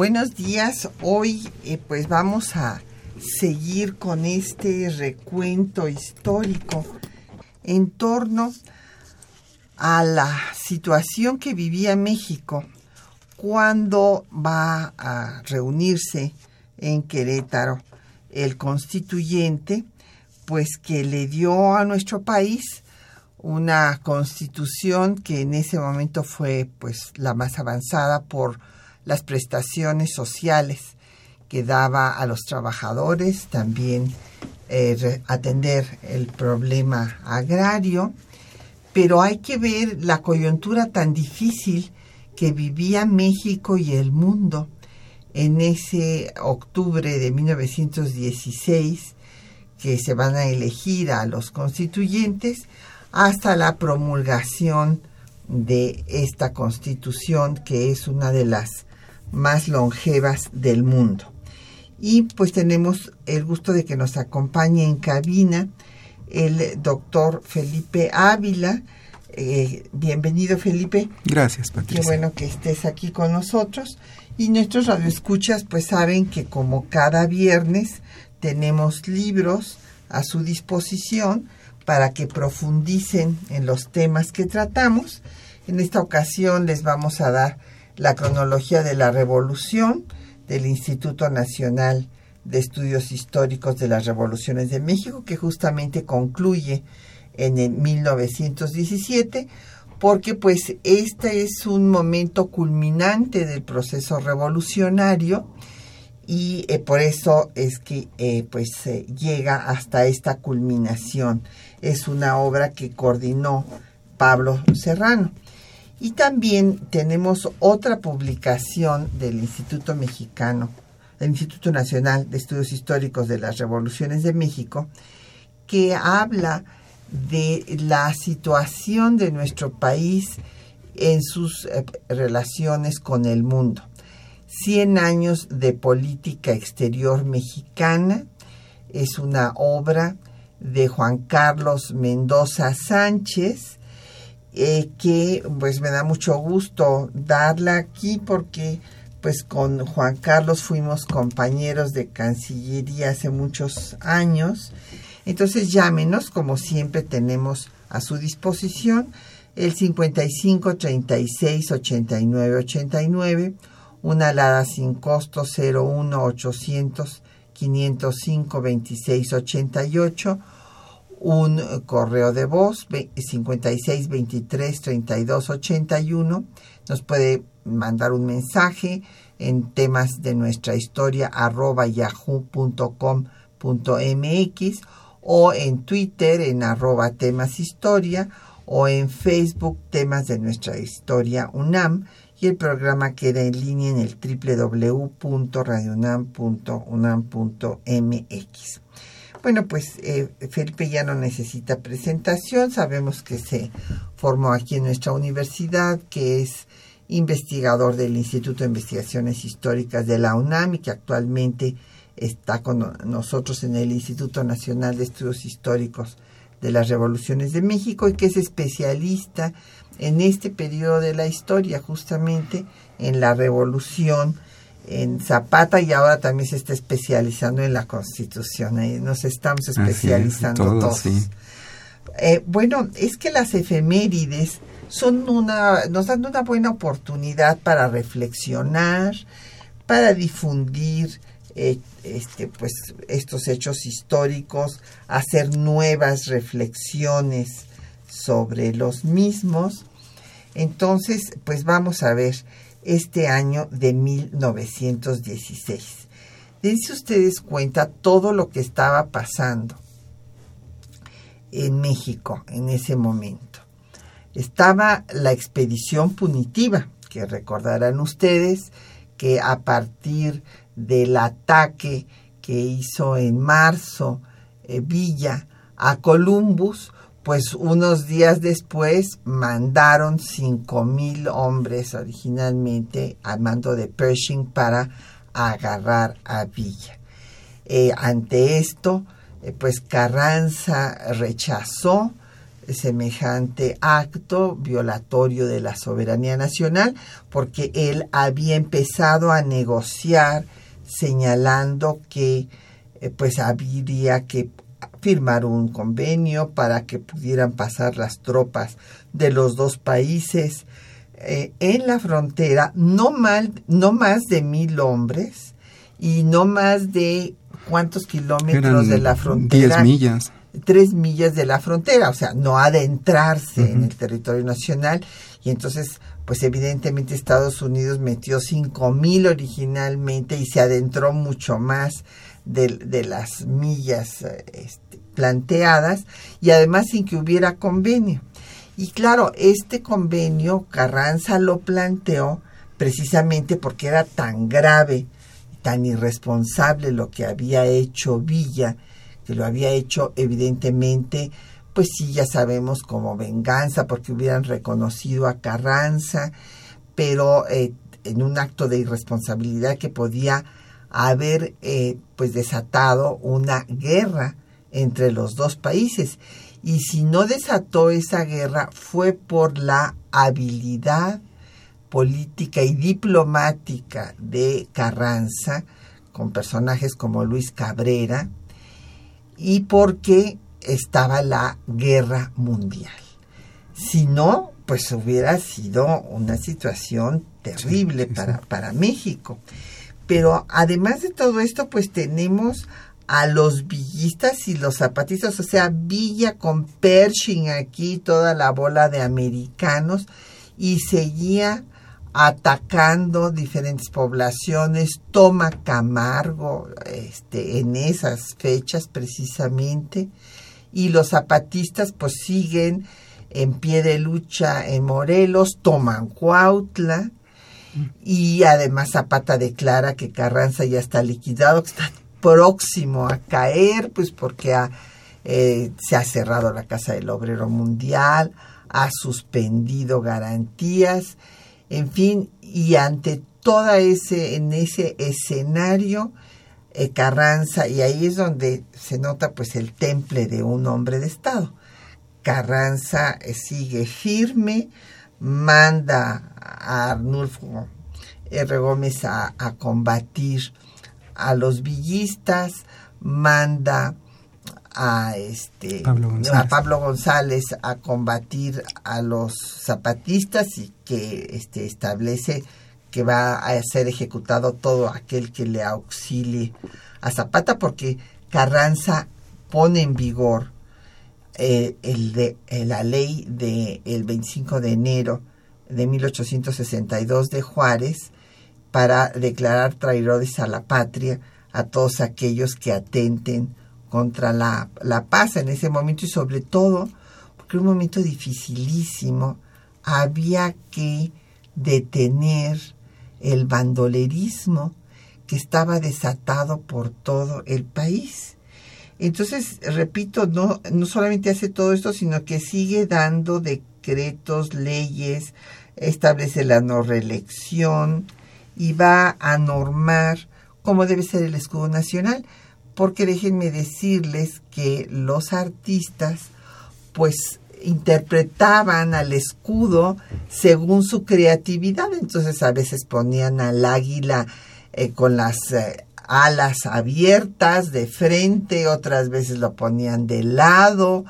Buenos días, hoy eh, pues vamos a seguir con este recuento histórico en torno a la situación que vivía México cuando va a reunirse en Querétaro el constituyente, pues que le dio a nuestro país una constitución que en ese momento fue pues la más avanzada por las prestaciones sociales que daba a los trabajadores, también eh, atender el problema agrario, pero hay que ver la coyuntura tan difícil que vivía México y el mundo en ese octubre de 1916 que se van a elegir a los constituyentes hasta la promulgación de esta constitución que es una de las más longevas del mundo. Y pues tenemos el gusto de que nos acompañe en cabina el doctor Felipe Ávila. Eh, bienvenido Felipe. Gracias Patricia. Qué bueno que estés aquí con nosotros. Y nuestros radioescuchas pues saben que como cada viernes tenemos libros a su disposición para que profundicen en los temas que tratamos. En esta ocasión les vamos a dar la cronología de la revolución del Instituto Nacional de Estudios Históricos de las Revoluciones de México, que justamente concluye en el 1917, porque pues este es un momento culminante del proceso revolucionario y eh, por eso es que eh, pues llega hasta esta culminación. Es una obra que coordinó Pablo Serrano. Y también tenemos otra publicación del Instituto Mexicano, el Instituto Nacional de Estudios Históricos de las Revoluciones de México, que habla de la situación de nuestro país en sus eh, relaciones con el mundo. Cien años de política exterior mexicana es una obra de Juan Carlos Mendoza Sánchez, eh, que pues me da mucho gusto darla aquí porque pues con Juan Carlos fuimos compañeros de Cancillería hace muchos años. Entonces llámenos, como siempre tenemos a su disposición, el 55 36 89 89, una alada sin costo 01 800 505 26 88 un correo de voz 56 23 32 81. Nos puede mandar un mensaje en temas de nuestra historia arroba yahoo.com.mx o en Twitter en arroba temas historia o en Facebook temas de nuestra historia UNAM y el programa queda en línea en el www.radionam.unam.mx. Bueno, pues eh, Felipe ya no necesita presentación, sabemos que se formó aquí en nuestra universidad, que es investigador del Instituto de Investigaciones Históricas de la UNAM y que actualmente está con nosotros en el Instituto Nacional de Estudios Históricos de las Revoluciones de México y que es especialista en este periodo de la historia, justamente en la revolución en Zapata y ahora también se está especializando en la Constitución. nos estamos especializando todos. Eh, bueno, es que las efemérides son una, nos dan una buena oportunidad para reflexionar, para difundir eh, este, pues, estos hechos históricos, hacer nuevas reflexiones sobre los mismos. Entonces, pues vamos a ver este año de 1916. dense ustedes cuenta todo lo que estaba pasando en México en ese momento. Estaba la expedición punitiva, que recordarán ustedes que a partir del ataque que hizo en marzo eh, Villa a Columbus, pues unos días después mandaron cinco mil hombres originalmente al mando de Pershing para agarrar a Villa. Eh, ante esto, eh, pues Carranza rechazó semejante acto violatorio de la soberanía nacional porque él había empezado a negociar señalando que eh, pues habría que firmar un convenio para que pudieran pasar las tropas de los dos países eh, en la frontera, no, mal, no más de mil hombres y no más de cuántos kilómetros de la frontera. Diez millas. Tres millas de la frontera, o sea, no adentrarse en el territorio nacional. Y entonces, pues evidentemente Estados Unidos metió cinco mil originalmente y se adentró mucho más de, las millas este, planteadas y además sin que hubiera convenio. Y claro, este convenio Carranza lo planteó precisamente porque era tan grave, tan irresponsable lo que había hecho Villa, que lo había hecho evidentemente, pues sí, ya sabemos como venganza, porque hubieran reconocido a Carranza, pero eh, en un acto de irresponsabilidad que podía haber eh, pues desatado una guerra entre los dos países y si no desató esa guerra fue por la habilidad política y diplomática de Carranza con personajes como Luis Cabrera y porque estaba la guerra mundial. Si no, pues hubiera sido una situación terrible para, para México. Pero además de todo esto, pues tenemos a los villistas y los zapatistas, o sea, Villa con Pershing aquí, toda la bola de americanos, y seguía atacando diferentes poblaciones, toma Camargo este, en esas fechas precisamente, y los zapatistas pues siguen en pie de lucha en Morelos, toman Cuautla, y además Zapata declara que Carranza ya está liquidado, que está próximo a caer, pues porque eh, se ha cerrado la Casa del Obrero Mundial, ha suspendido garantías, en fin, y ante toda ese, en ese escenario, eh, Carranza, y ahí es donde se nota pues el temple de un hombre de Estado. Carranza eh, sigue firme, manda a Arnulfo R. Gómez a, combatir a los villistas, manda a este a Pablo González a combatir a los zapatistas y que este establece que va a ser ejecutado todo aquel que le auxilie a Zapata porque Carranza pone en vigor eh, el de, eh, la ley del el 25 de enero de 1862 de Juárez para declarar traidores a la patria a todos aquellos que atenten contra la, la paz en ese momento y sobre todo porque un momento dificilísimo, había que detener el bandolerismo que estaba desatado por todo el país. Entonces, repito, no, no solamente hace todo esto, sino que sigue dando decretos, leyes, establece la no reelección y va a normar cómo debe ser el escudo nacional, porque déjenme decirles que los artistas pues interpretaban al escudo según su creatividad, entonces a veces ponían al águila eh, con las eh, alas abiertas de frente, otras veces lo ponían de lado,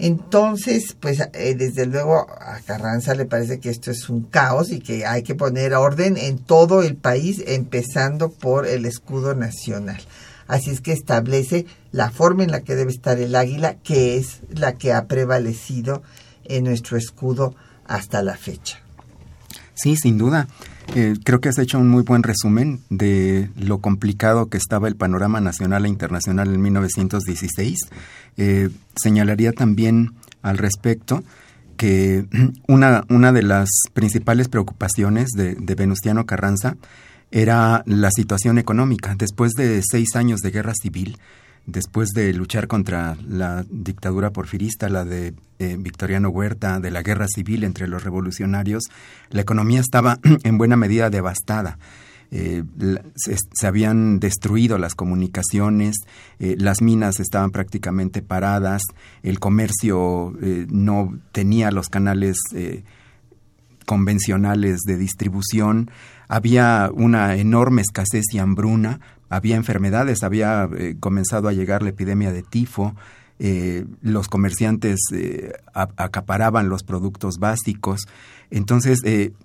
entonces, pues eh, desde luego a Carranza le parece que esto es un caos y que hay que poner orden en todo el país, empezando por el escudo nacional. Así es que establece la forma en la que debe estar el águila, que es la que ha prevalecido en nuestro escudo hasta la fecha. Sí, sin duda. Eh, creo que has hecho un muy buen resumen de lo complicado que estaba el panorama nacional e internacional en 1916. Eh, señalaría también al respecto que una, una de las principales preocupaciones de, de Venustiano Carranza era la situación económica. Después de seis años de guerra civil, después de luchar contra la dictadura porfirista, la de eh, Victoriano Huerta, de la guerra civil entre los revolucionarios, la economía estaba en buena medida devastada. Eh, se, habían destruido las comunicaciones, eh, las minas estaban prácticamente paradas, el comercio no tenía los canales convencionales de distribución, había una enorme escasez y hambruna, había enfermedades, había eh, comenzado a llegar la epidemia de tifo, eh, los comerciantes eh, acaparaban los productos básicos. Entonces,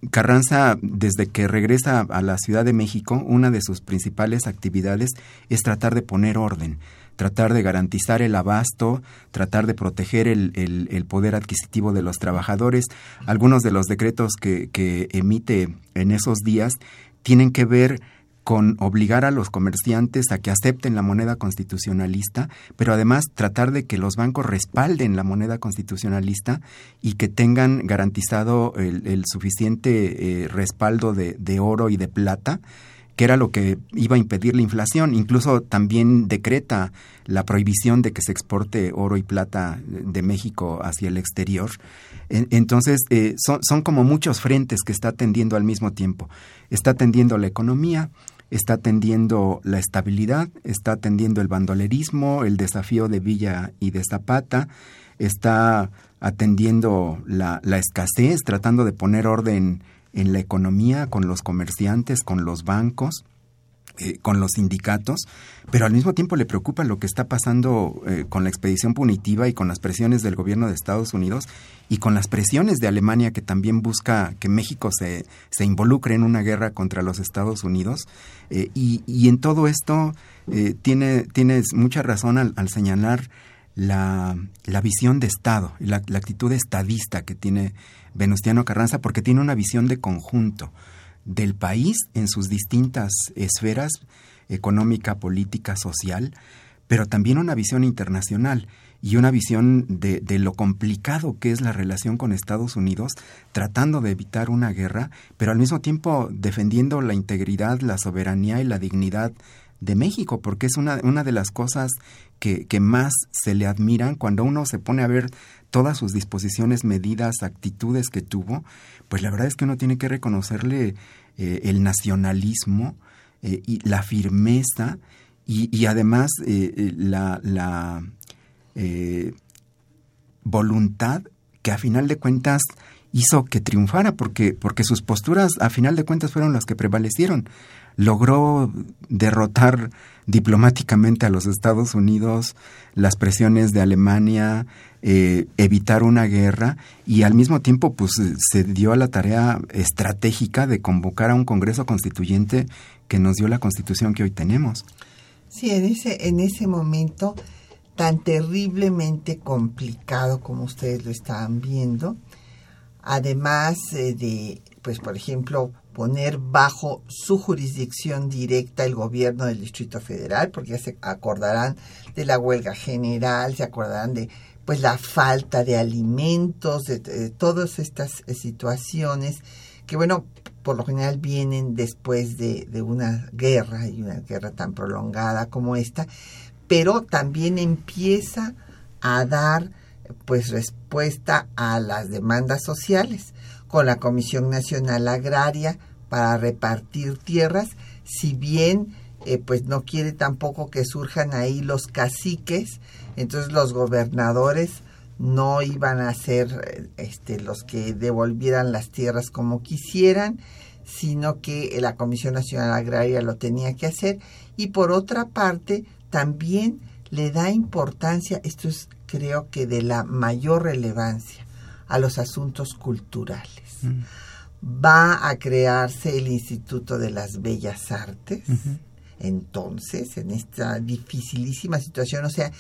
Carranza, desde que regresa a la Ciudad de México, una de sus principales actividades es tratar de poner orden, tratar de garantizar el abasto, tratar de proteger el, poder adquisitivo de los trabajadores. Algunos de los decretos que, que emite en esos días tienen que ver con obligar a los comerciantes a que acepten la moneda constitucionalista, pero además tratar de que los bancos respalden la moneda constitucionalista y que tengan garantizado el, suficiente eh, respaldo de, oro y de plata que era lo que iba a impedir la inflación. Incluso también decreta la prohibición de que se exporte oro y plata de México hacia el exterior. Entonces, eh, son, son como muchos frentes que está atendiendo al mismo tiempo. Está atendiendo la economía, está atendiendo la estabilidad, está atendiendo el bandolerismo, el desafío de Villa y de Zapata, está atendiendo la, la escasez, tratando de poner orden en la economía con los comerciantes, con los bancos eh, con los sindicatos, pero al mismo tiempo le preocupa lo que está pasando eh, con la expedición punitiva y con las presiones del gobierno de Estados Unidos y con las presiones de Alemania que también busca que México se, se involucre en una guerra contra los Estados Unidos. Eh, y, en todo esto tiene, tienes mucha razón al, al señalar la, la, visión de Estado la, la actitud estadista que tiene Venustiano Carranza porque tiene una visión de conjunto del país en sus distintas esferas, económica, política, social, pero también una visión internacional y una visión de, de, lo complicado que es la relación con Estados Unidos, tratando de evitar una guerra, pero al mismo tiempo defendiendo la integridad, la soberanía y la dignidad de México, porque es una, una de las cosas que, que más se le admiran cuando uno se pone a ver todas sus disposiciones, medidas, actitudes que tuvo, pues la verdad es que uno tiene que reconocerle eh, el nacionalismo eh, y la firmeza y, además eh, la, la voluntad que a final de cuentas hizo que triunfara porque, porque sus posturas a final de cuentas fueron las que prevalecieron. Logró derrotar diplomáticamente a los Estados Unidos, las presiones de Alemania, eh, evitar una guerra y al mismo tiempo pues se dio a la tarea estratégica de convocar a un Congreso Constituyente que nos dio la Constitución que hoy tenemos. Sí, en ese, en ese momento tan terriblemente complicado como ustedes lo estaban viendo, además eh, de, pues por ejemplo, poner bajo su jurisdicción directa el gobierno del Distrito Federal, porque ya se acordarán de la huelga general, se acordarán de pues la falta de alimentos, de, todas estas eh, situaciones que bueno, por lo general vienen después de, de una guerra y una guerra tan prolongada como esta, pero también empieza a dar pues respuesta a las demandas sociales con la Comisión Nacional Agraria para repartir tierras, si bien eh, pues no quiere tampoco que surjan ahí los caciques, entonces los gobernadores no iban a ser este, los que devolvieran las tierras como quisieran, sino que la Comisión Nacional Agraria lo tenía que hacer. Y por otra parte también le da importancia, esto es creo que de la mayor relevancia, a los asuntos culturales. Mm. Va a crearse el Instituto de las Bellas Artes. Entonces, en esta dificilísima situación, o sea,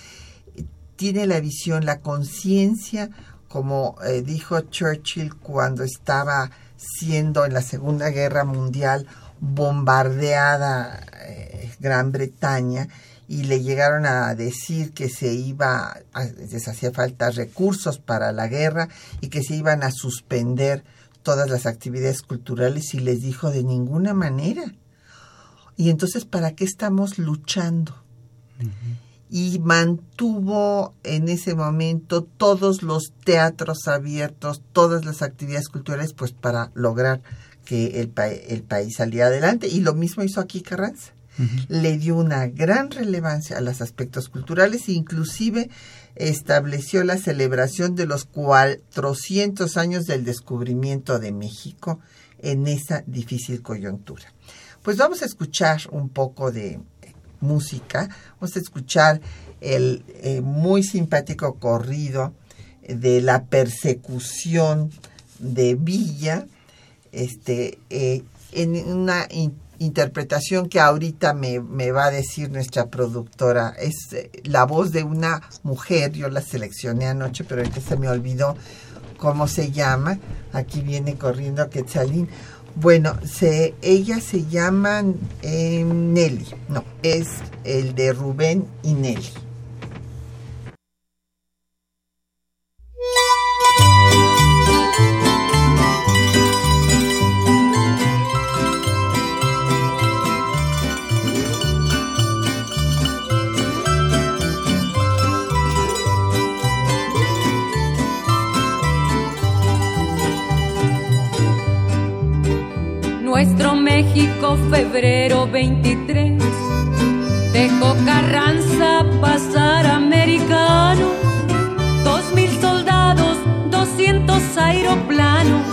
tiene la visión, la conciencia, como eh, dijo Churchill cuando estaba siendo en la Segunda Guerra Mundial bombardeada eh, Gran Bretaña y le llegaron a decir que se iba, les hacía falta recursos para la guerra y que se iban a suspender todas las actividades culturales y les dijo de ninguna manera. Y entonces, ¿para qué estamos luchando? Y mantuvo en ese momento todos los teatros abiertos, todas las actividades culturales, pues para lograr que el, el país saliera adelante. Y lo mismo hizo aquí Carranza le dio una gran relevancia a los aspectos culturales e inclusive estableció la celebración de los 400 años del descubrimiento de México en esa difícil coyuntura. Pues vamos a escuchar un poco de música, vamos a escuchar el eh, muy simpático corrido de la persecución de Villa, este, eh, en una interpretación que ahorita me, me, va a decir nuestra productora. Es eh, la voz de una mujer, yo la seleccioné anoche, pero ahorita se me olvidó cómo se llama. Aquí viene corriendo Quetzalín. Bueno, se, ella se llama eh, Nelly, no, es el de Rubén y Nelly. Nuestro México, febrero 23. Dejó Carranza pasar americano, dos mil soldados, doscientos aeroplanos,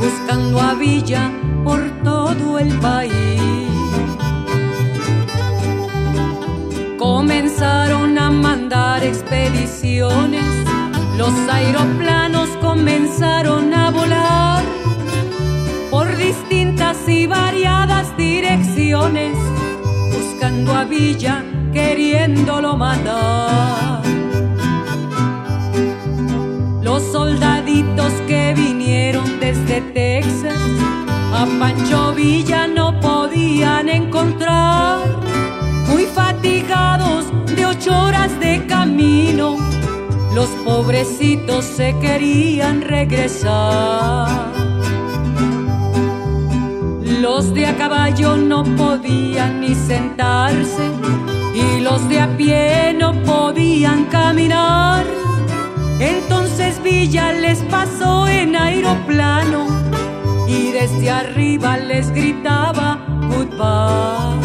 buscando a Villa por todo el país. Comenzaron a mandar expediciones, los aeroplanos comenzaron a y variadas direcciones, buscando a Villa, queriéndolo matar. Los soldaditos que vinieron desde Texas a Pancho Villa no podían encontrar, muy fatigados de ocho horas de camino, los pobrecitos se querían regresar. Los de a caballo no podían ni sentarse y los de a pie no podían caminar. Entonces Villa les pasó en aeroplano y desde arriba les gritaba goodbye.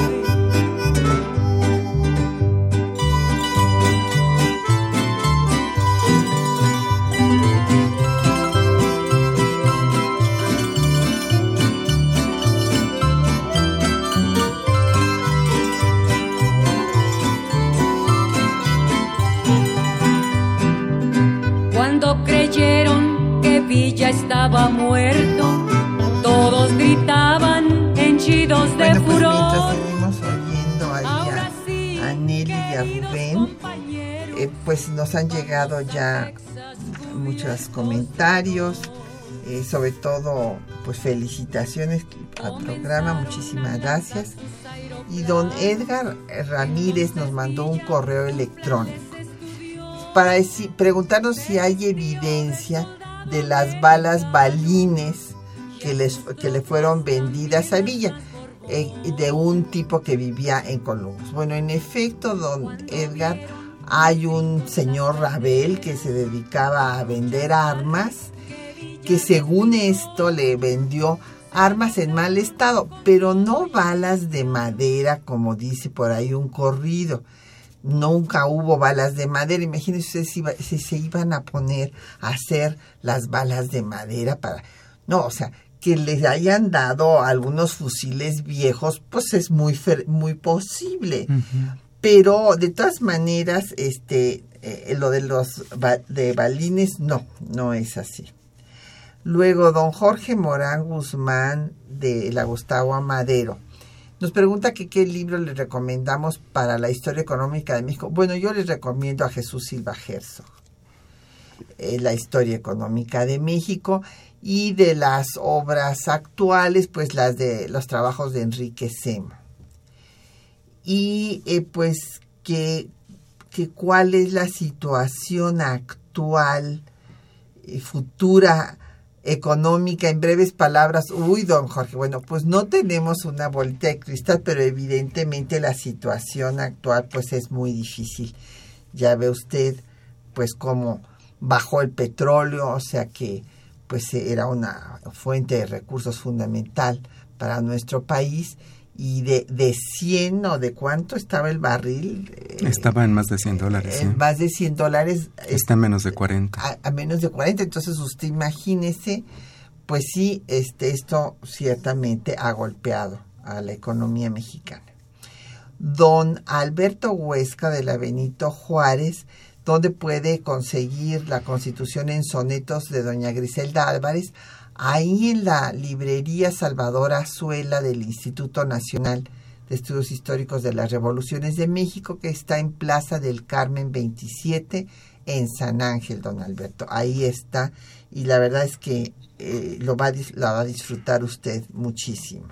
Que Villa estaba muerto, todos gritaban henchidos de bueno, pues furor. seguimos oyendo ahí a, a Nelly y a Rubén. Eh, pues nos han llegado ya muchos comentarios, eh, sobre todo pues felicitaciones al programa, muchísimas gracias. Y don Edgar Ramírez nos mandó un correo electrónico para preguntarnos si hay evidencia de las balas balines que, les, que le fueron vendidas a Villa, eh, de un tipo que vivía en Columbus. Bueno, en efecto, don Edgar, hay un señor Rabel que se dedicaba a vender armas, que según esto le vendió armas en mal estado, pero no balas de madera, como dice por ahí un corrido nunca hubo balas de madera. Imagínense si, si, se iban a poner a hacer las balas de madera para... No, o sea, que les hayan dado algunos fusiles viejos, pues es muy, muy posible. Pero de todas maneras, este, eh, lo de los de balines, no, no es así. Luego, don Jorge Morán Guzmán de la Gustavo Amadero nos pregunta que qué libro le recomendamos para la historia económica de México. Bueno, yo les recomiendo a Jesús Silva Herzog. eh, la historia económica de México y de las obras actuales, pues las de los trabajos de Enrique Sema. Y eh, pues que, que cuál es la situación actual y futura económica, en breves palabras, uy, don Jorge, bueno, pues no tenemos una bolita de cristal, pero evidentemente la situación actual pues es muy difícil. Ya ve usted pues cómo bajó el petróleo, o sea que pues era una fuente de recursos fundamental para nuestro país y de, de 100 o de cuánto estaba el barril. Eh, estaba en más de 100 dólares. En más de 100 dólares. Está en menos de 40. A, a, menos de 40, entonces usted imagínese, pues sí, este, esto ciertamente ha golpeado a la economía mexicana. Don Alberto Huesca de la Benito Juárez, donde puede conseguir la constitución en sonetos de doña Griselda Álvarez, ahí en la librería Salvador Azuela del Instituto Nacional de Estudios Históricos de las Revoluciones de México, que está en Plaza del Carmen 27 en San Ángel, don Alberto. Ahí está y la verdad es que eh, lo, va, a disfrutar usted muchísimo.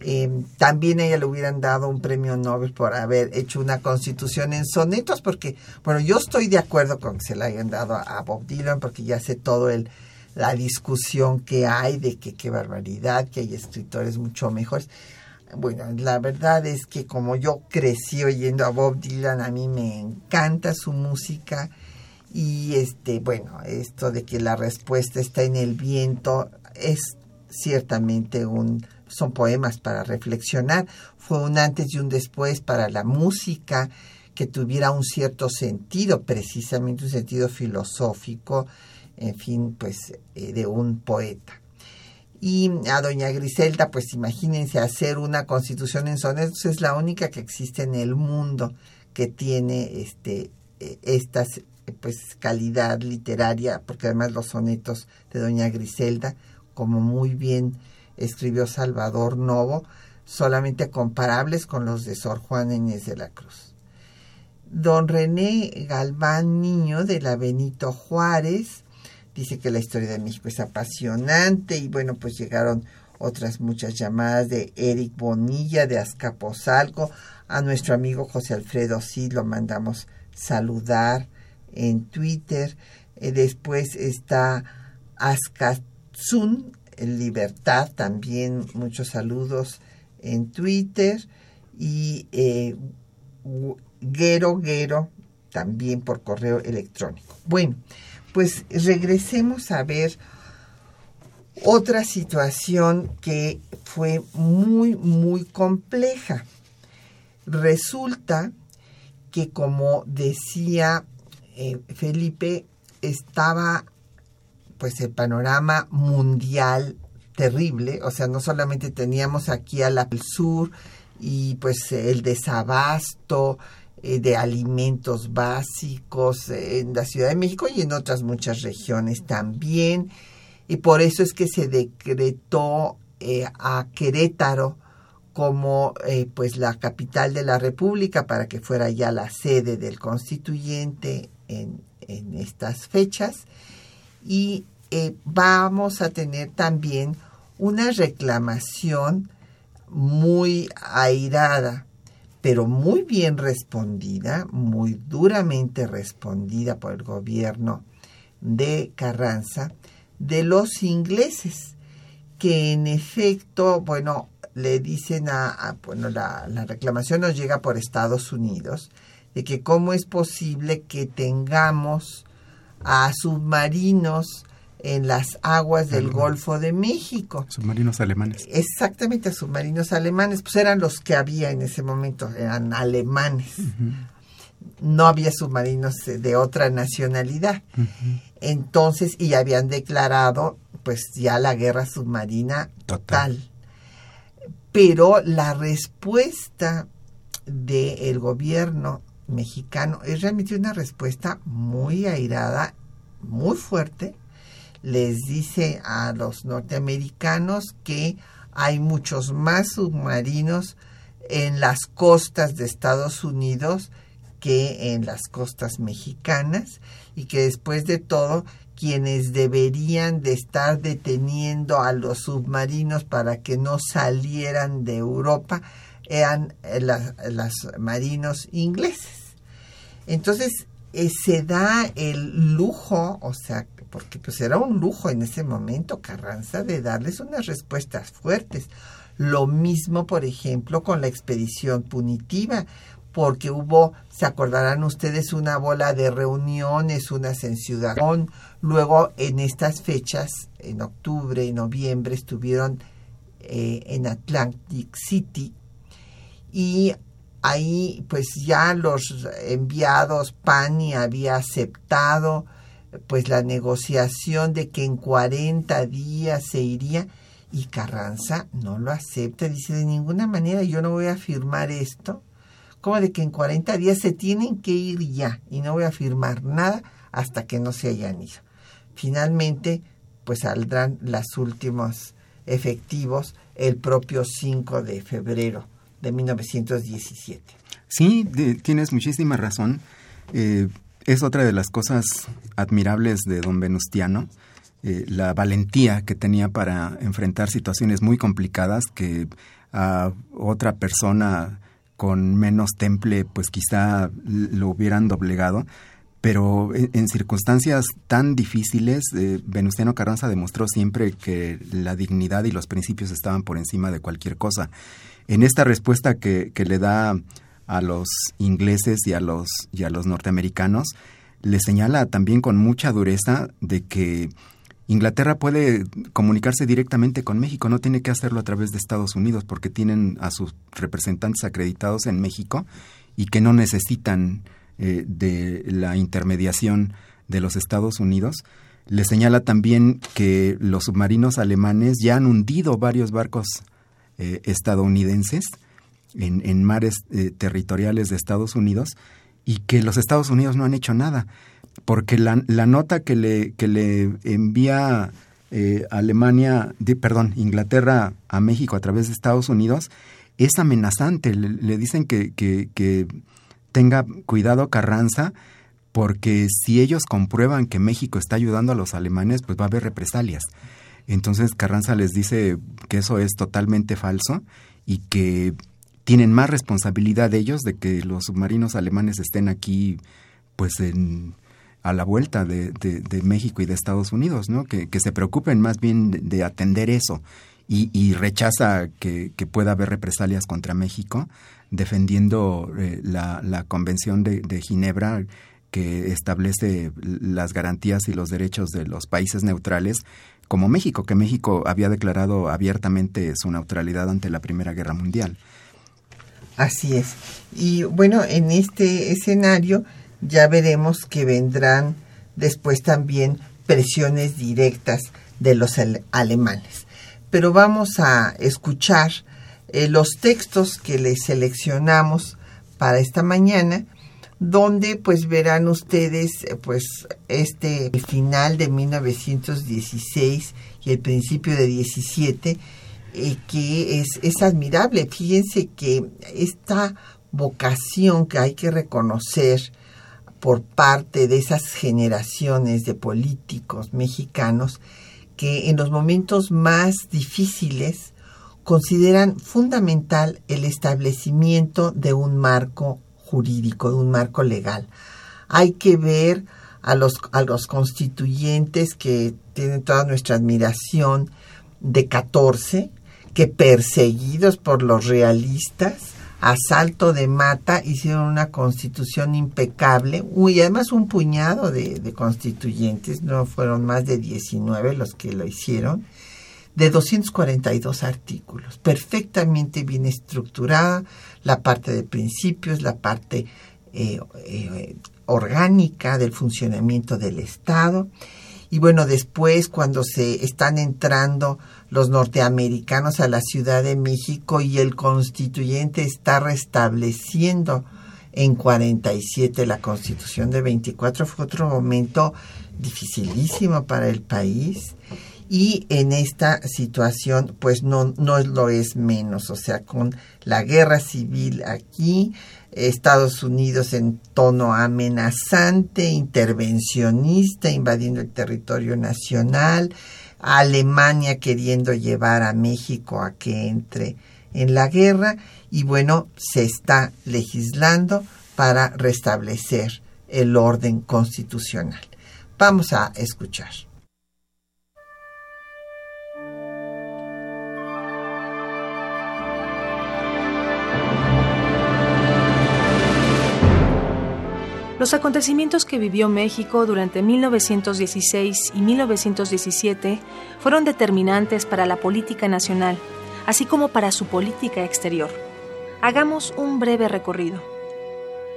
Eh, también ella le hubieran dado un premio Nobel por haber hecho una constitución en sonetos, porque, bueno, yo estoy de acuerdo con que se la hayan dado a, a Bob Dylan, porque ya sé todo el, la discusión que hay de que qué barbaridad, que hay escritores mucho mejores. Bueno, la verdad es que como yo crecí oyendo a Bob Dylan, a mí me encanta su música y este, bueno, esto de que la respuesta está en el viento es ciertamente un son poemas para reflexionar, fue un antes y un después para la música que tuviera un cierto sentido, precisamente un sentido filosófico, en fin, pues eh, de un poeta. Y a doña Griselda, pues imagínense hacer una constitución en sonetos, es la única que existe en el mundo que tiene este eh, esta pues calidad literaria, porque además los sonetos de doña Griselda, como muy bien escribió Salvador Novo, solamente comparables con los de Sor Juana Inés de la Cruz. Don René Galván Niño de la Benito Juárez dice que la historia de México es apasionante y bueno, pues llegaron otras muchas llamadas de Eric Bonilla de Azcapotzalco, a nuestro amigo José Alfredo sí lo mandamos saludar en Twitter, eh, después está Azcazun Libertad, también muchos saludos en Twitter. Y eh, Guero Guero también por correo electrónico. Bueno, pues regresemos a ver otra situación que fue muy, muy compleja. Resulta que, como decía eh, Felipe, estaba pues el panorama mundial terrible, o sea, no solamente teníamos aquí al sur y pues el desabasto, eh, de alimentos básicos en la Ciudad de México y en otras muchas regiones también. Y por eso es que se decretó eh, a Querétaro como eh, pues la capital de la República para que fuera ya la sede del constituyente en, en estas fechas. Y vamos a tener también una reclamación muy airada pero muy bien respondida, muy duramente respondida por el gobierno de Carranza, de los ingleses, que en efecto, bueno, le dicen a, bueno, la, la reclamación nos llega por Estados Unidos, de que cómo es posible que tengamos a submarinos en las aguas del Golfo de México. Submarinos alemanes. Exactamente, submarinos alemanes, pues eran los que había en ese momento, eran alemanes. No había submarinos de otra nacionalidad. Entonces, y habían declarado pues ya la guerra submarina total. Pero la respuesta del gobierno mexicano es realmente una respuesta muy airada, muy fuerte, les dice a los norteamericanos que hay muchos más submarinos en las costas de Estados Unidos que en las costas mexicanas y que después de todo quienes deberían de estar deteniendo a los submarinos para que no salieran de Europa eran los marinos ingleses. Entonces eh, se da el lujo, o sea, porque pues era un lujo en ese momento Carranza de darles unas respuestas fuertes. Lo mismo, por ejemplo, con la expedición punitiva, porque hubo, se acordarán ustedes, una bola de reuniones, unas en Ciudad. Luego, en estas fechas, en octubre y noviembre, estuvieron eh, en Atlantic City y ahí pues ya los enviados Pani había aceptado pues la negociación de que en 40 días se iría y Carranza no lo acepta, dice de ninguna manera yo no voy a firmar esto, como de que en 40 días se tienen que ir ya y no voy a firmar nada hasta que no se hayan ido. Finalmente, pues saldrán los últimos efectivos el propio 5 de febrero de 1917. Sí, tienes muchísima razón. Eh, es otra de las cosas admirables de don Venustiano, eh, la valentía que tenía para enfrentar situaciones muy complicadas que a otra persona con menos temple pues quizá lo hubieran doblegado, pero en, circunstancias tan difíciles, eh, Venustiano Carranza demostró siempre que la dignidad y los principios estaban por encima de cualquier cosa. En esta respuesta que, que le da a los ingleses y a los, y a los norteamericanos, le señala también con mucha dureza de que Inglaterra puede comunicarse directamente con México, no tiene que hacerlo a través de Estados Unidos porque tienen a sus representantes acreditados en México y que no necesitan eh, de la intermediación de los Estados Unidos. Le señala también que los submarinos alemanes ya han hundido varios barcos eh, estadounidenses en, mares eh, territoriales de Estados Unidos y que los Estados Unidos no han hecho nada, porque la, nota que le, que le envía eh, Alemania, perdón, Inglaterra a México a través de Estados Unidos es amenazante. Le, dicen que, que, tenga cuidado Carranza, porque si ellos comprueban que México está ayudando a los alemanes, pues va a haber represalias. Entonces Carranza les dice que eso es totalmente falso y que tienen más responsabilidad ellos de que los submarinos alemanes estén aquí, pues en, a la vuelta de, de, México y de Estados Unidos, ¿no? Que, se preocupen más bien de, atender eso y, y rechaza que, que, pueda haber represalias contra México, defendiendo eh, la, Convención de, de Ginebra que establece las garantías y los derechos de los países neutrales como México, que México había declarado abiertamente su neutralidad ante la Primera Guerra Mundial. Así es. Y bueno, en este escenario ya veremos que vendrán después también presiones directas de los alemanes. Pero vamos a escuchar eh, los textos que les seleccionamos para esta mañana, donde pues verán ustedes pues este final de 1916 y el principio de 17 eh, que es, es admirable. Fíjense que esta vocación que hay que reconocer por parte de esas generaciones de políticos mexicanos que en los momentos más difíciles consideran fundamental el establecimiento de un marco jurídico, de un marco legal. Hay que ver a los, a los constituyentes que tienen toda nuestra admiración de 14, que perseguidos por los realistas, asalto de mata, hicieron una constitución impecable, y además un puñado de, de, constituyentes, no fueron más de 19 los que lo hicieron, de 242 artículos, perfectamente bien estructurada, la parte de principios, la parte eh, eh, orgánica del funcionamiento del Estado, y bueno, después cuando se están entrando los norteamericanos a la Ciudad de México y el constituyente está restableciendo en 47 la constitución de 24, fue otro momento dificilísimo para el país. Y en esta situación pues no, no lo es menos, o sea, con la guerra civil aquí, Estados Unidos en tono amenazante, intervencionista, invadiendo el territorio nacional, Alemania queriendo llevar a México a que entre en la guerra y bueno, se está legislando para restablecer el orden constitucional. Vamos a escuchar. Los acontecimientos que vivió México durante 1916 y 1917 fueron determinantes para la política nacional, así como para su política exterior. Hagamos un breve recorrido.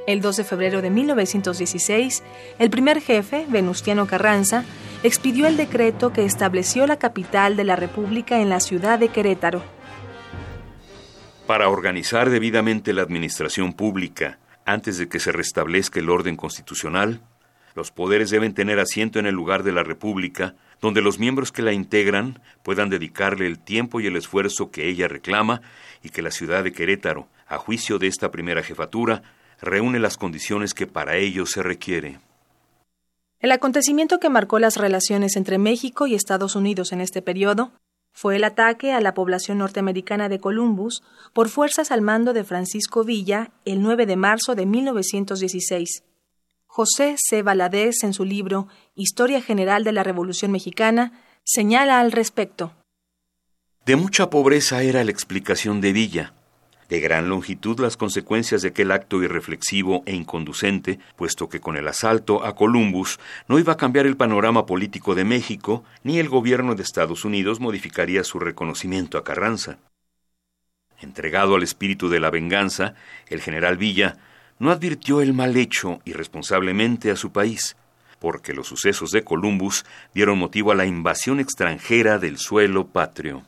El 2 de febrero de 1916, el primer jefe, Venustiano Carranza, expidió el decreto que estableció la capital de la República en la ciudad de Querétaro. Para organizar debidamente la administración pública, antes de que se restablezca el orden constitucional, los poderes deben tener asiento en el lugar de la República, donde los miembros que la integran puedan dedicarle el tiempo y el esfuerzo que ella reclama y que la ciudad de Querétaro, a juicio de esta primera jefatura, reúne las condiciones que para ello se requiere. El acontecimiento que marcó las relaciones entre México y Estados Unidos en este periodo fue el ataque a la población norteamericana de Columbus por fuerzas al mando de Francisco Villa el 9 de marzo de 1916. José C. Valadez, en su libro Historia General de la Revolución Mexicana, señala al respecto. De mucha pobreza era la explicación de Villa, de gran longitud las consecuencias de aquel acto irreflexivo e inconducente, puesto que con el asalto a Columbus no iba a cambiar el panorama político de México, ni el gobierno de Estados Unidos modificaría su reconocimiento a Carranza. Entregado al espíritu de la venganza, el general Villa no advirtió el mal hecho irresponsablemente a su país, porque los sucesos de Columbus dieron motivo a la invasión extranjera del suelo patrio.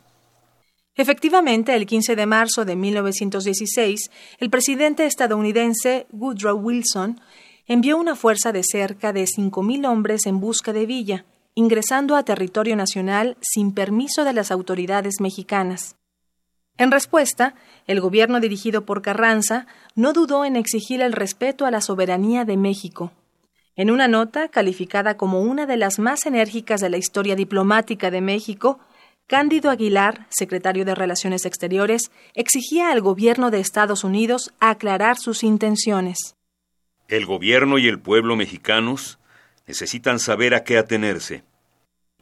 Efectivamente, el 15 de marzo de 1916, el presidente estadounidense Woodrow Wilson envió una fuerza de cerca de 5.000 hombres en busca de Villa, ingresando a territorio nacional sin permiso de las autoridades mexicanas. En respuesta, el gobierno dirigido por Carranza no dudó en exigir el respeto a la soberanía de México. En una nota, calificada como una de las más enérgicas de la historia diplomática de México, Cándido Aguilar, secretario de Relaciones Exteriores, exigía al gobierno de Estados Unidos aclarar sus intenciones. El gobierno y el pueblo mexicanos necesitan saber a qué atenerse.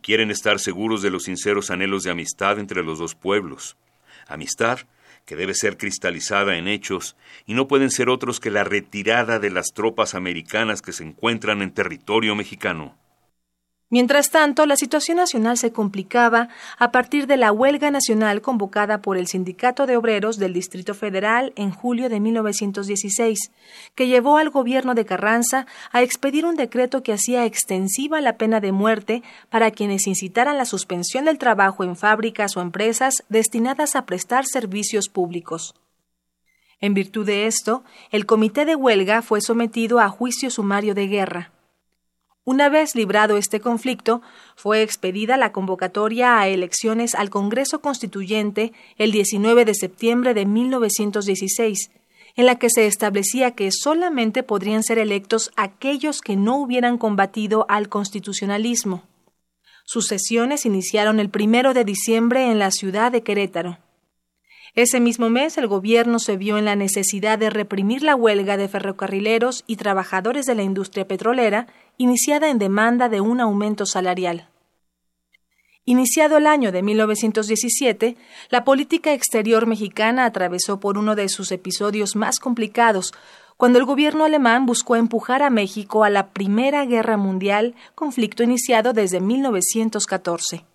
Quieren estar seguros de los sinceros anhelos de amistad entre los dos pueblos. Amistad que debe ser cristalizada en hechos y no pueden ser otros que la retirada de las tropas americanas que se encuentran en territorio mexicano. Mientras tanto, la situación nacional se complicaba a partir de la huelga nacional convocada por el Sindicato de Obreros del Distrito Federal en julio de 1916, que llevó al gobierno de Carranza a expedir un decreto que hacía extensiva la pena de muerte para quienes incitaran la suspensión del trabajo en fábricas o empresas destinadas a prestar servicios públicos. En virtud de esto, el comité de huelga fue sometido a juicio sumario de guerra. Una vez librado este conflicto, fue expedida la convocatoria a elecciones al Congreso Constituyente el 19 de septiembre de 1916, en la que se establecía que solamente podrían ser electos aquellos que no hubieran combatido al constitucionalismo. Sus sesiones iniciaron el primero de diciembre en la ciudad de Querétaro. Ese mismo mes el gobierno se vio en la necesidad de reprimir la huelga de ferrocarrileros y trabajadores de la industria petrolera iniciada en demanda de un aumento salarial. Iniciado el año de 1917, la política exterior mexicana atravesó por uno de sus episodios más complicados, cuando el gobierno alemán buscó empujar a México a la Primera Guerra Mundial, conflicto iniciado desde 1914.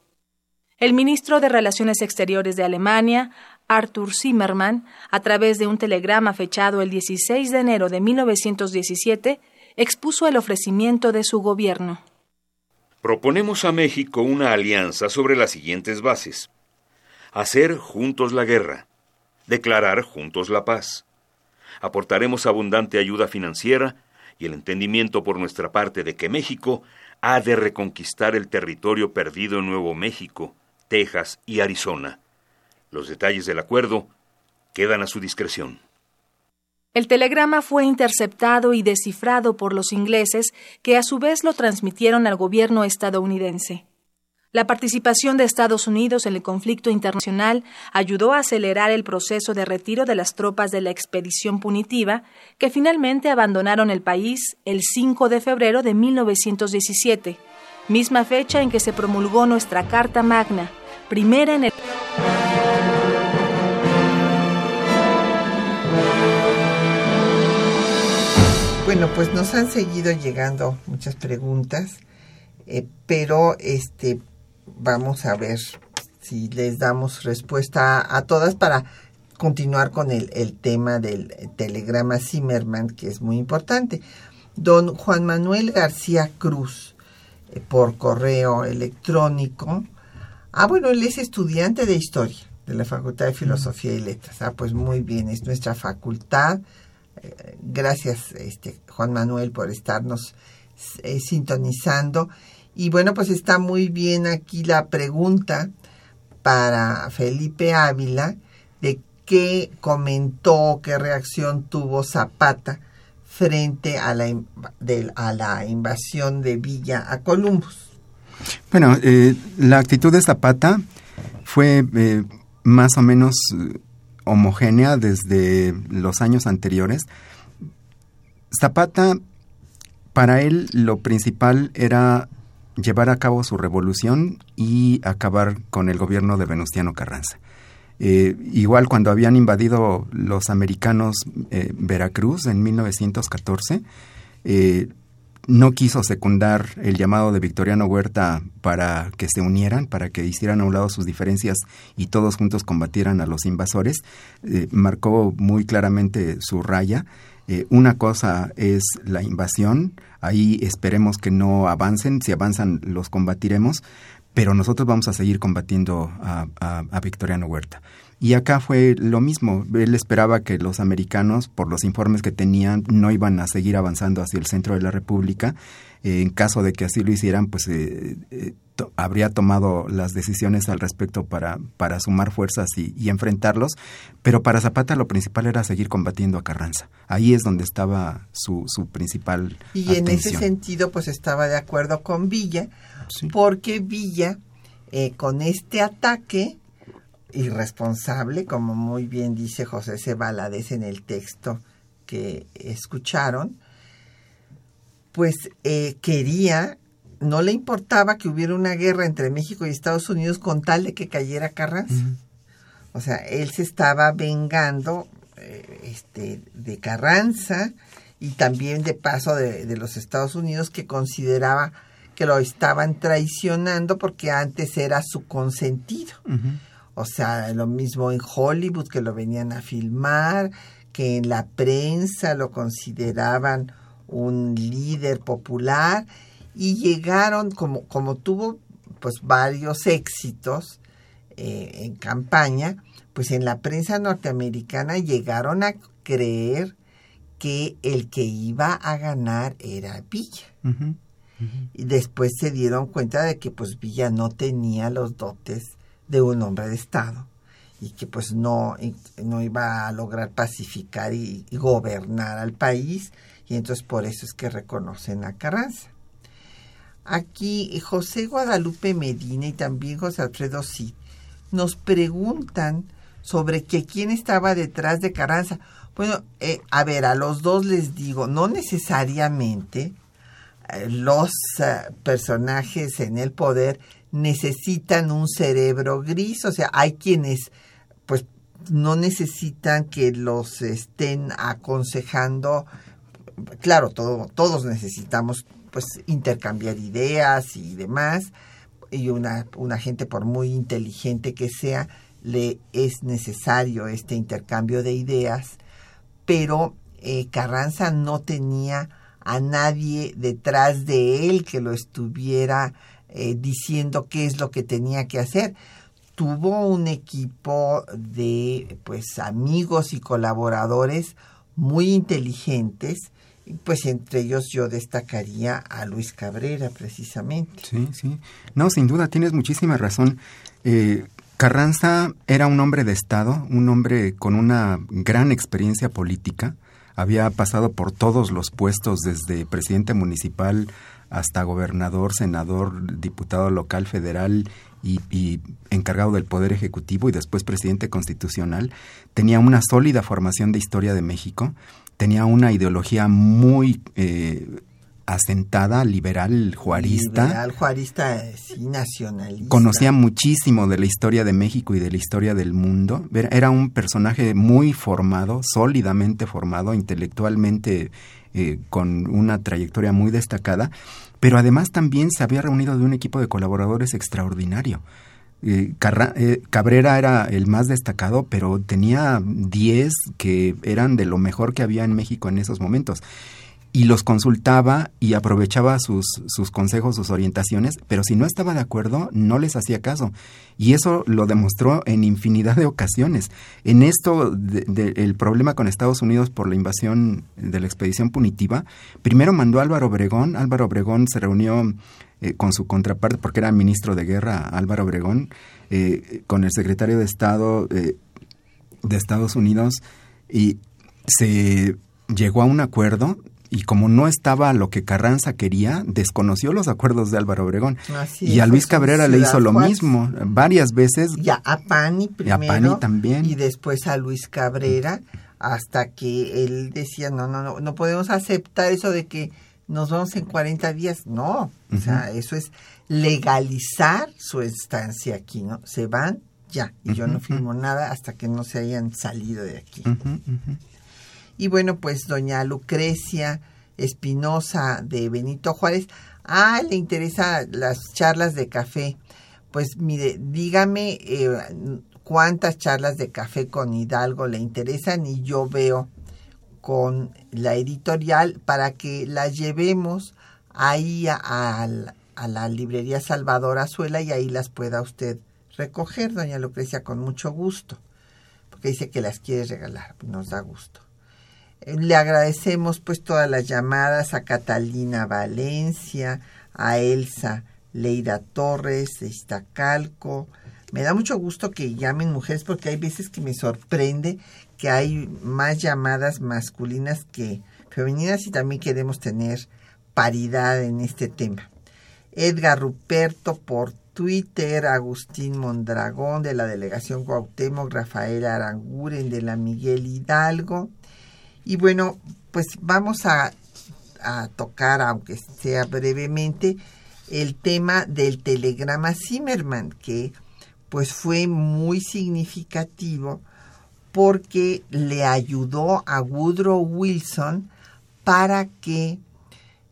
El ministro de Relaciones Exteriores de Alemania, Arthur Zimmermann, a través de un telegrama fechado el 16 de enero de 1917, expuso el ofrecimiento de su gobierno. Proponemos a México una alianza sobre las siguientes bases. Hacer juntos la guerra. Declarar juntos la paz. Aportaremos abundante ayuda financiera y el entendimiento por nuestra parte de que México ha de reconquistar el territorio perdido en Nuevo México, Texas y Arizona. Los detalles del acuerdo quedan a su discreción. El telegrama fue interceptado y descifrado por los ingleses, que a su vez lo transmitieron al gobierno estadounidense. La participación de Estados Unidos en el conflicto internacional ayudó a acelerar el proceso de retiro de las tropas de la expedición punitiva, que finalmente abandonaron el país el 5 de febrero de 1917, misma fecha en que se promulgó nuestra Carta Magna, primera en el Bueno, pues nos han seguido llegando muchas preguntas, eh, pero este vamos a ver si les damos respuesta a, todas para continuar con el, tema del telegrama Zimmerman, que es muy importante. Don Juan Manuel García Cruz, eh, por correo electrónico. Ah, bueno, él es estudiante de historia de la Facultad de Filosofía y Letras. Ah, pues muy bien, es nuestra facultad gracias, este, Juan Manuel, por estarnos eh, sintonizando. Y bueno, pues está muy bien aquí la pregunta para Felipe Ávila de qué comentó, qué reacción tuvo Zapata frente a la, a la invasión de Villa a Columbus. Bueno, eh, la actitud de Zapata fue eh, más o menos homogénea desde los años anteriores. Zapata, para él lo principal era llevar a cabo su revolución y acabar con el gobierno de Venustiano Carranza. Eh, igual cuando habían invadido los americanos eh, Veracruz en 1914, eh, no quiso secundar el llamado de Victoriano Huerta para que se unieran, para que hicieran a un lado sus diferencias y todos juntos combatieran a los invasores. Eh, marcó muy claramente su raya. Eh, una cosa es la invasión, ahí esperemos que no avancen, si avanzan los combatiremos, pero nosotros vamos a seguir combatiendo a Victoriano Huerta. Y acá fue lo mismo. Él esperaba que los americanos, por los informes que tenían, no iban a seguir avanzando hacia el centro de la República. en caso de que así lo hicieran, pues eh, eh, habría tomado las decisiones al respecto para, para sumar fuerzas y, enfrentarlos. Pero para Zapata lo principal era seguir combatiendo a Carranza. Ahí es donde estaba su, su principal. Y en ese sentido, pues estaba de acuerdo con Villa, porque Villa, eh, con este ataque, irresponsable, como muy bien dice José C. en el texto que escucharon, pues eh, quería, no le importaba que hubiera una guerra entre México y Estados Unidos con tal de que cayera Carranza. O sea, él se estaba vengando eh, este, de Carranza y también de paso de, los Estados Unidos que consideraba que lo estaban traicionando porque antes era su consentido. O sea, lo mismo en Hollywood que lo venían a filmar, que en la prensa lo consideraban un líder popular y llegaron como, como tuvo pues varios éxitos eh, en campaña, pues en la prensa norteamericana llegaron a creer que el que iba a ganar era Villa. Y después se dieron cuenta de que pues Villa no tenía los dotes de un hombre de Estado y que pues no, no iba a lograr pacificar y, gobernar al país y entonces por eso es que reconocen a Carranza. Aquí José Guadalupe Medina y también José Alfredo Cid nos preguntan sobre que quién estaba detrás de Carranza. Bueno, eh, a ver, a los dos les digo, no necesariamente eh, los eh, personajes en el poder necesitan un cerebro gris, o sea, hay quienes pues no necesitan que los estén aconsejando, claro, todo, todos necesitamos pues intercambiar ideas y demás, y una, una gente por muy inteligente que sea, le es necesario este intercambio de ideas, pero eh, Carranza no tenía a nadie detrás de él que lo estuviera eh, diciendo qué es lo que tenía que hacer. Tuvo un equipo de pues amigos y colaboradores muy inteligentes Pues entre ellos yo destacaría a Luis Cabrera, precisamente. Sí, sí. No, sin duda, tienes muchísima razón. Eh, Carranza era un hombre de Estado, un hombre con una gran experiencia política. Había pasado por todos los puestos, desde presidente municipal hasta gobernador, senador, diputado local, federal y, y, encargado del Poder Ejecutivo y después presidente constitucional. Tenía una sólida formación de historia de México tenía una ideología muy eh, asentada, liberal, juarista. Liberal, juarista, sí, nacionalista. Conocía muchísimo de la historia de México y de la historia del mundo. Era un personaje muy formado, sólidamente formado, intelectualmente eh, con una trayectoria muy destacada, pero además también se había reunido de un equipo de colaboradores extraordinario. Eh, eh, Cabrera era el más destacado, pero tenía 10 que eran de lo mejor que había en México en esos momentos. Y los consultaba y aprovechaba sus, sus consejos, sus orientaciones, pero si no estaba de acuerdo, no les hacía caso. Y eso lo demostró en infinidad de ocasiones. En esto, de, el problema con Estados Unidos por la invasión de la expedición punitiva, primero mandó Álvaro Obregón. Álvaro Obregón se reunió eh, con su contraparte, porque era ministro de guerra Álvaro Obregón, eh, con el secretario de Estado eh, de Estados Unidos y se llegó a un acuerdo y como no estaba lo que Carranza quería, desconoció los acuerdos de Álvaro Obregón. y a Luis Cabrera le hizo lo mismo varias veces. Ya a Pani primero. Y a Pani también. Y después a Luis Cabrera, hasta que él decía, no, no, no, no podemos aceptar eso de que nos vamos en 40 días. No, o sea, eso es legalizar su estancia aquí, ¿no? Se van ya, y yo no firmo nada hasta que no se hayan salido de aquí. Y bueno, pues doña Lucrecia Espinosa de Benito Juárez, ah, le interesa las charlas de café. Pues mire, dígame eh, cuántas charlas de café con Hidalgo le interesan y yo veo con la editorial para que la llevemos ahí a, la librería Salvador Azuela y ahí las pueda usted recoger, doña Lucrecia, con mucho gusto, porque dice que las quiere regalar, nos da gusto. Le agradecemos pues todas las llamadas a Catalina Valencia, a Elsa Leida Torres de Iztacalco. Me da mucho gusto que llamen mujeres porque hay veces que me sorprende que hay más llamadas masculinas que femeninas y también queremos tener paridad en este tema. Edgar Ruperto por Twitter, Agustín Mondragón de la delegación Cuauhtémoc, Rafael Aranguren de la Miguel Hidalgo. Y bueno, pues vamos a, tocar, aunque sea brevemente, el tema del telegrama Zimmerman, que pues fue muy significativo porque le ayudó a Woodrow Wilson para que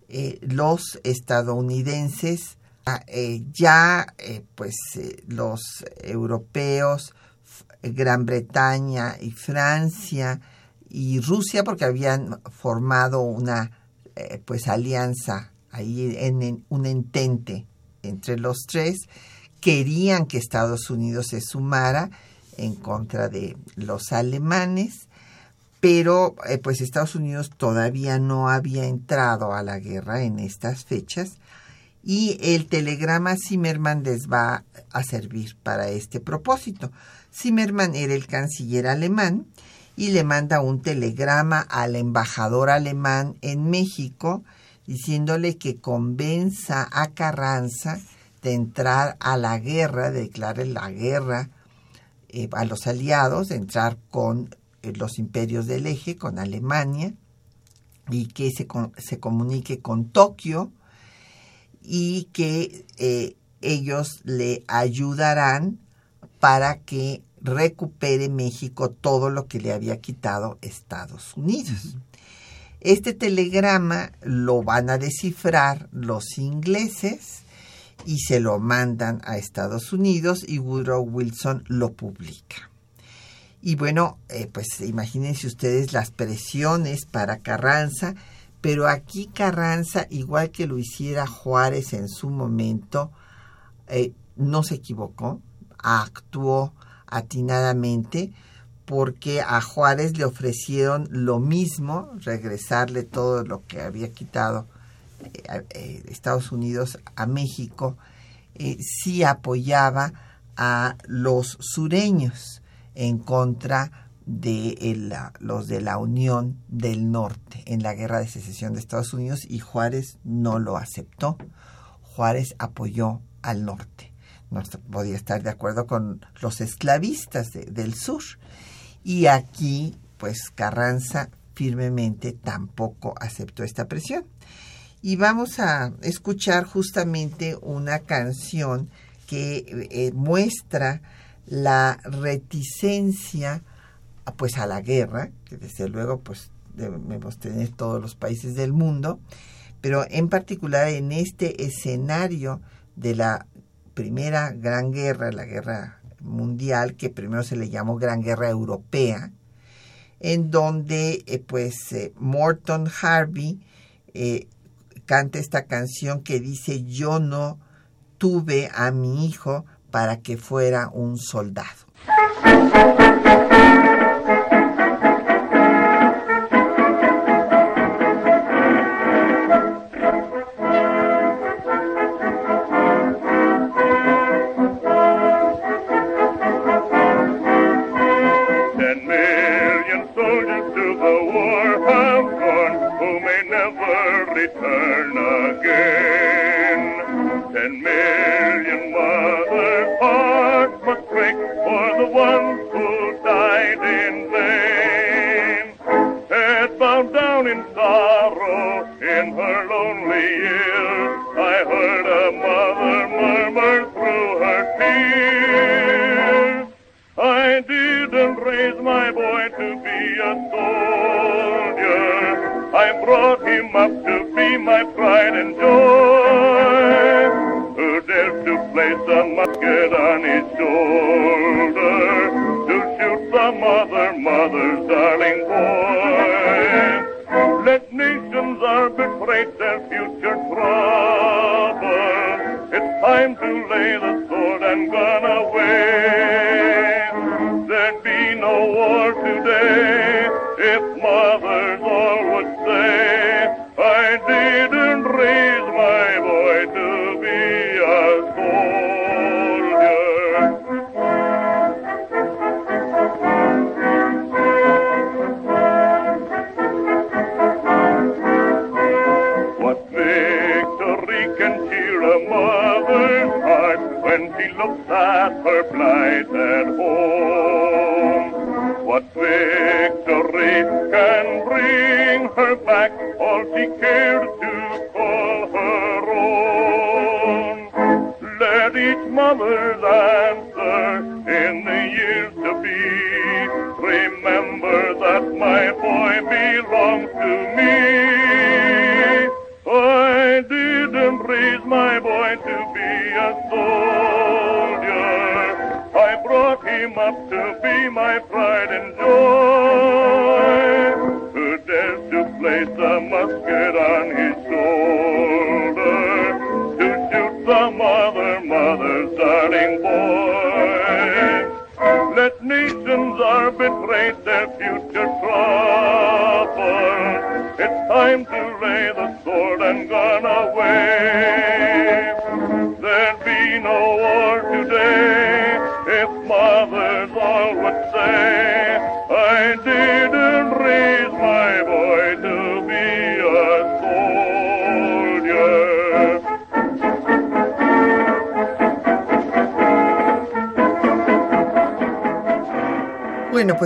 eh, los estadounidenses ah, eh, ya eh, pues los europeos Gran Bretaña y Francia y Rusia porque habían formado una pues alianza ahí en un entente entre los tres querían que Estados Unidos se sumara en contra de los alemanes, pero eh, pues Estados Unidos todavía no había entrado a la guerra en estas fechas y el telegrama Zimmermann les va a servir para este propósito. Zimmermann era el canciller alemán y le manda un telegrama al embajador alemán en México diciéndole que convenza a Carranza de entrar a la guerra, de declarar la guerra eh, a los aliados, de entrar con eh, los imperios del eje, con Alemania, y que se, se comunique con Tokio y que eh, ellos le ayudarán para que recupere México todo lo que le había quitado Estados Unidos. Este telegrama lo van a descifrar los ingleses y se lo mandan a Estados Unidos y Woodrow Wilson lo publica. Y bueno, eh, pues imagínense ustedes las presiones para Carranza, pero aquí Carranza, igual que lo hiciera Juárez en su momento, eh, no se equivocó, actuó atinadamente, porque a Juárez le ofrecieron lo mismo, regresarle todo lo que había quitado eh, eh, Estados Unidos a México, eh, sí apoyaba a los sureños en contra de los de la Unión del Norte en la guerra de secesión de Estados Unidos y Juárez no lo aceptó. Juárez apoyó al norte. No podía estar de acuerdo con los esclavistas del sur. Y aquí, pues Carranza firmemente tampoco aceptó esta presión. Y vamos a escuchar justamente una canción que eh, muestra la reticencia pues a la guerra, que desde luego pues debemos tener todos los países del mundo, pero en particular en este escenario de la primera gran guerra, la guerra mundial, que primero se le llamó Gran Guerra Europea, en donde eh, pues eh, Morton Harvey eh, canta esta canción que dice yo no tuve a mi hijo para que fuera un soldado. brought him up to be my pride and joy. Who dared to place a musket on his shoulder to shoot some other mother's darling boy? Let nations arbitrate their future trouble. It's time to lay the sword.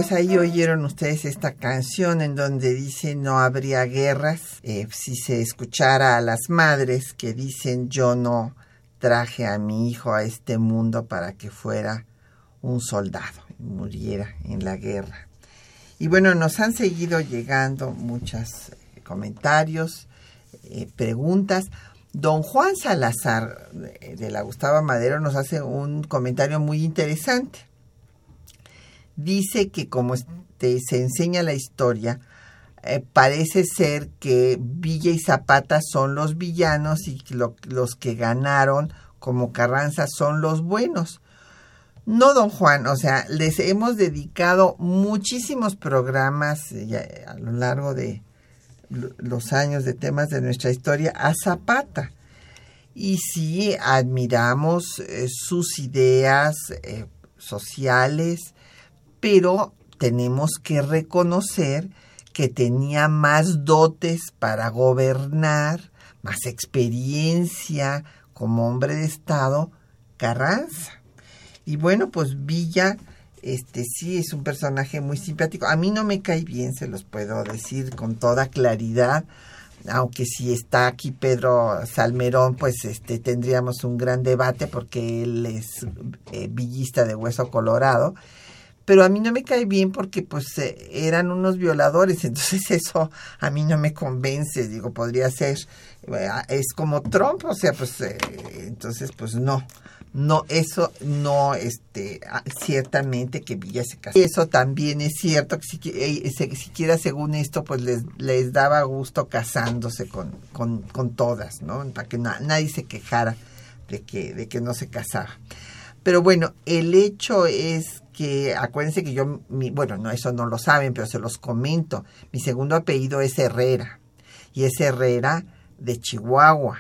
Pues ahí oyeron ustedes esta canción en donde dice no habría guerras. Eh, si se escuchara a las madres que dicen yo no traje a mi hijo a este mundo para que fuera un soldado y muriera en la guerra. Y bueno, nos han seguido llegando muchos eh, comentarios, eh, preguntas. Don Juan Salazar de la Gustavo Madero nos hace un comentario muy interesante dice que como se enseña la historia, eh, parece ser que Villa y Zapata son los villanos y los que ganaron como Carranza son los buenos. No, don Juan, o sea, les hemos dedicado muchísimos programas eh, a lo largo de los años de temas de nuestra historia a Zapata. Y sí, admiramos eh, sus ideas eh, sociales, pero tenemos que reconocer que tenía más dotes para gobernar, más experiencia como hombre de Estado, Carranza. Y bueno, pues Villa, este sí es un personaje muy simpático. A mí no me cae bien, se los puedo decir con toda claridad. Aunque si está aquí Pedro Salmerón, pues este tendríamos un gran debate porque él es eh, villista de hueso colorado pero a mí no me cae bien porque pues eh, eran unos violadores, entonces eso a mí no me convence, digo, podría ser, eh, es como Trump, o sea, pues eh, entonces pues no, no, eso no, este, ah, ciertamente que Villa se casó. Eso también es cierto, que si, siquiera según esto, pues les, les daba gusto casándose con, con, con todas, ¿no? Para que nadie se quejara de que, de que no se casaba. Pero bueno, el hecho es que acuérdense que yo, mi, bueno, no, eso no lo saben, pero se los comento. Mi segundo apellido es Herrera y es Herrera de Chihuahua.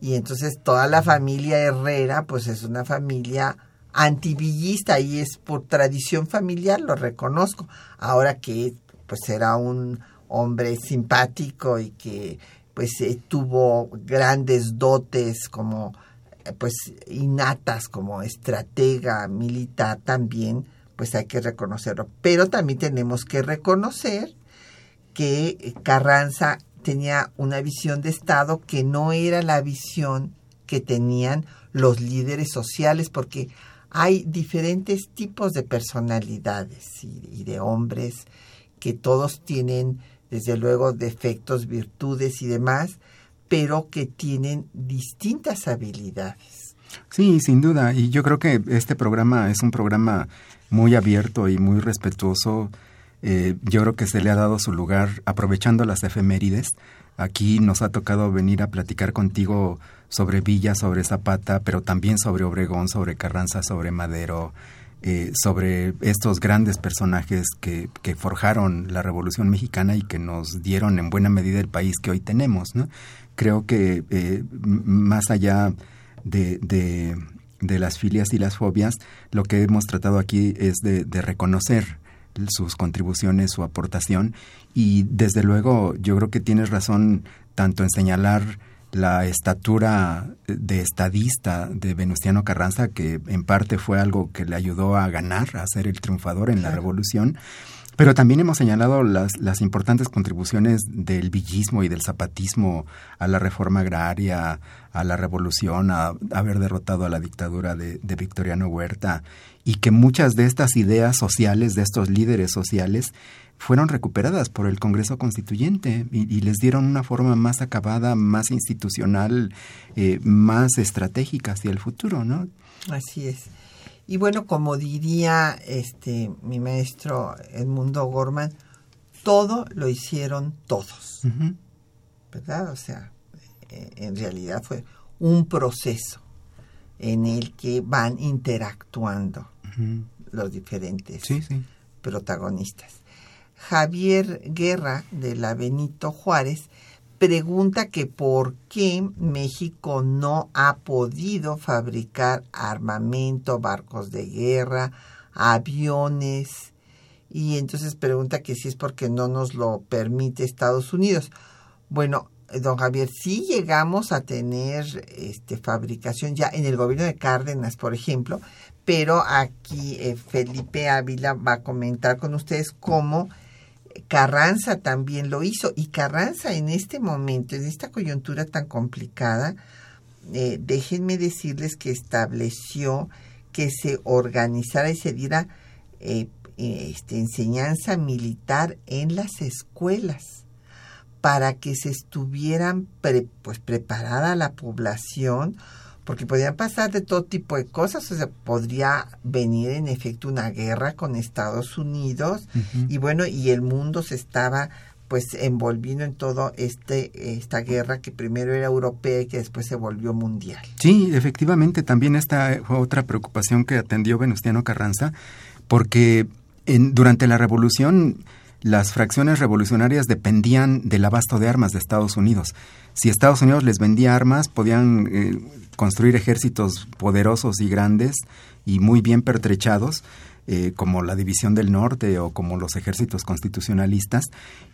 Y entonces toda la familia Herrera, pues es una familia antivillista y es por tradición familiar, lo reconozco. Ahora que pues era un hombre simpático y que pues eh, tuvo grandes dotes como pues innatas como estratega militar también, pues hay que reconocerlo. Pero también tenemos que reconocer que Carranza tenía una visión de Estado que no era la visión que tenían los líderes sociales, porque hay diferentes tipos de personalidades y, de hombres que todos tienen, desde luego, defectos, virtudes y demás, pero que tienen distintas habilidades. Sí, sin duda. Y yo creo que este programa es un programa muy abierto y muy respetuoso. Eh, yo creo que se le ha dado su lugar aprovechando las efemérides. Aquí nos ha tocado venir a platicar contigo sobre Villa, sobre Zapata, pero también sobre Obregón, sobre Carranza, sobre Madero, eh, sobre estos grandes personajes que, que, forjaron la Revolución Mexicana y que nos dieron en buena medida el país que hoy tenemos. ¿no? Creo que eh, más allá de, de, las filias y las fobias, lo que hemos tratado aquí es de, reconocer sus contribuciones, su aportación. Y desde luego yo creo que tienes razón tanto en señalar la estatura de estadista de Venustiano Carranza, que en parte fue algo que le ayudó a ganar, a ser el triunfador en la revolución, pero también hemos señalado las, las importantes contribuciones del villismo y del zapatismo a la reforma agraria, a la revolución, a, haber derrotado a la dictadura de, Victoriano Huerta, y que muchas de estas ideas sociales, de estos líderes sociales, fueron recuperadas por el Congreso Constituyente y, les dieron una forma más acabada, más institucional, eh, más estratégica hacia el futuro, ¿no? Así es. Y bueno, como diría este mi maestro Edmundo Gorman, todo lo hicieron todos. ¿Verdad? O sea, eh, en realidad fue un proceso en el que van interactuando los diferentes protagonistas. Javier Guerra de la Benito Juárez pregunta que por qué México no ha podido fabricar armamento, barcos de guerra, aviones, y entonces pregunta que si es porque no nos lo permite Estados Unidos. Bueno, don Javier, sí llegamos a tener este, fabricación ya en el gobierno de Cárdenas, por ejemplo, pero aquí eh, Felipe Ávila va a comentar con ustedes cómo Carranza también lo hizo. Y Carranza en este momento, en esta coyuntura tan complicada, eh, déjenme decirles que estableció que se organizara y se diera eh, este, enseñanza militar en las escuelas para que se estuvieran pues preparada la población porque podrían pasar de todo tipo de cosas, o sea, podría venir en efecto una guerra con Estados Unidos y bueno, y el mundo se estaba pues envolviendo en todo este esta guerra que primero era europea y que después se volvió mundial. Sí, efectivamente, también esta fue otra preocupación que atendió Venustiano Carranza, porque en, durante la revolución las fracciones revolucionarias dependían del abasto de armas de Estados Unidos. Si Estados Unidos les vendía armas, podían eh, construir ejércitos poderosos y grandes y muy bien pertrechados, eh, como la División del Norte o como los ejércitos constitucionalistas,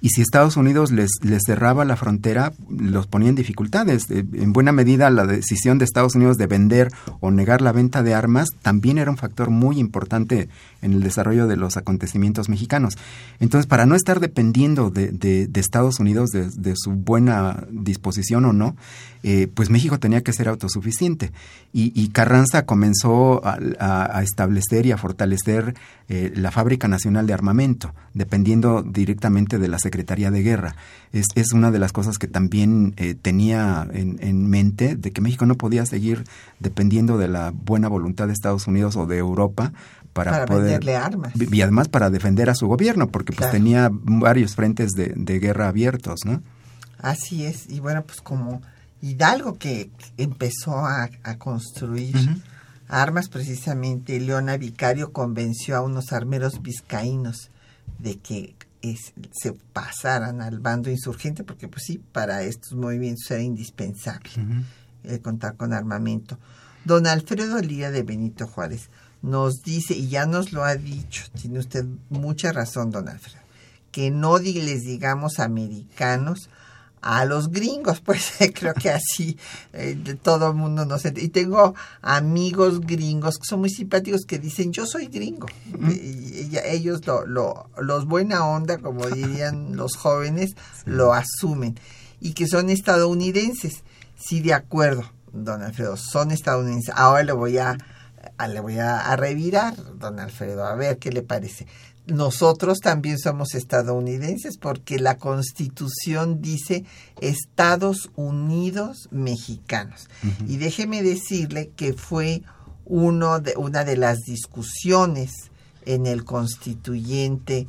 y si Estados Unidos les, les cerraba la frontera, los ponía en dificultades. Eh, en buena medida, la decisión de Estados Unidos de vender o negar la venta de armas también era un factor muy importante en el desarrollo de los acontecimientos mexicanos. Entonces, para no estar dependiendo de, de, de Estados Unidos, de, su buena disposición o no, eh, pues México tenía que ser autosuficiente. Y, Carranza comenzó a establecer y a fortalecer eh, la Fábrica Nacional de Armamento, dependiendo directamente de la Secretaría de Guerra. Es, es una de las cosas que también eh, tenía en, en, mente, de que México no podía seguir dependiendo de la buena voluntad de Estados Unidos o de Europa para, para poder venderle armas. y además para defender a su gobierno porque pues tenía varios frentes de, de guerra abiertos no Así es, y bueno, pues como Hidalgo que empezó a, a construir. Armas precisamente, Leona Vicario convenció a unos armeros vizcaínos de que es- se pasaran al bando insurgente, porque pues sí, para estos movimientos era indispensable el contar con armamento. Don Alfredo Lía de Benito Juárez nos dice, y ya nos lo ha dicho, tiene usted mucha razón, don Alfredo, que no les digamos americanos a los gringos, pues creo que así eh, todo el mundo nos ent- Y tengo amigos gringos que son muy simpáticos que dicen, yo soy gringo. Y, y ellos, lo, lo- los buena onda, como dirían los jóvenes, lo asumen. Y que son estadounidenses. Sí, de acuerdo, don Alfredo, son estadounidenses. Ahora le voy a, a- le voy a, a revirar, don Alfredo, a ver qué le parece. Nosotros también somos estadounidenses porque la Constitución dice Estados Unidos mexicanos. Y déjeme decirle que fue uno de, una de las discusiones en el constituyente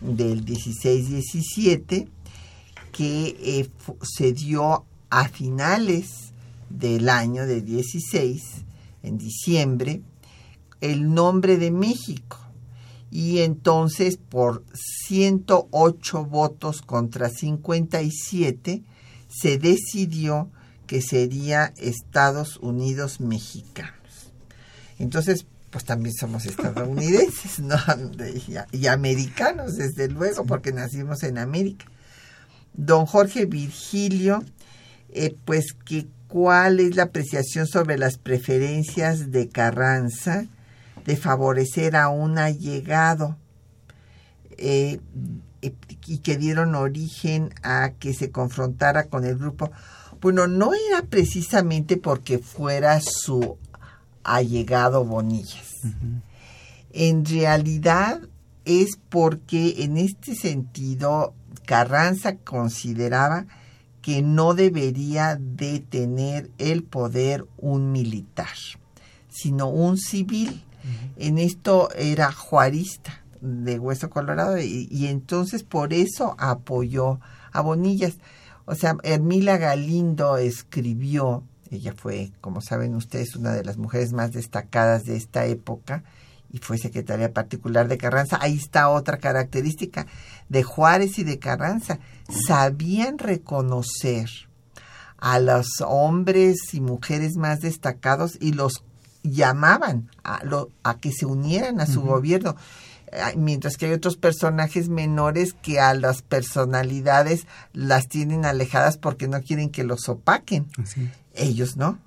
del 16-17 que eh, se dio a finales del año de 16, en diciembre, el nombre de México. Y entonces, por 108 votos contra 57, se decidió que sería Estados Unidos mexicanos. Entonces, pues también somos estadounidenses, ¿no? Y, y americanos, desde luego, porque nacimos en América. Don Jorge Virgilio, eh, pues que cuál es la apreciación sobre las preferencias de Carranza de favorecer a un allegado eh, eh, y que dieron origen a que se confrontara con el grupo. Bueno, no era precisamente porque fuera su allegado Bonillas. En realidad es porque en este sentido Carranza consideraba que no debería de tener el poder un militar, sino un civil. En esto era juarista de Hueso Colorado y, entonces por eso apoyó a Bonillas. O sea, Hermila Galindo escribió, ella fue, como saben ustedes, una de las mujeres más destacadas de esta época y fue secretaria particular de Carranza. Ahí está otra característica de Juárez y de Carranza. Sabían reconocer a los hombres y mujeres más destacados y los llamaban a, lo, a que se unieran a su gobierno mientras que hay otros personajes menores que a las personalidades las tienen alejadas porque no quieren que los opaquen. Así. Ellos no.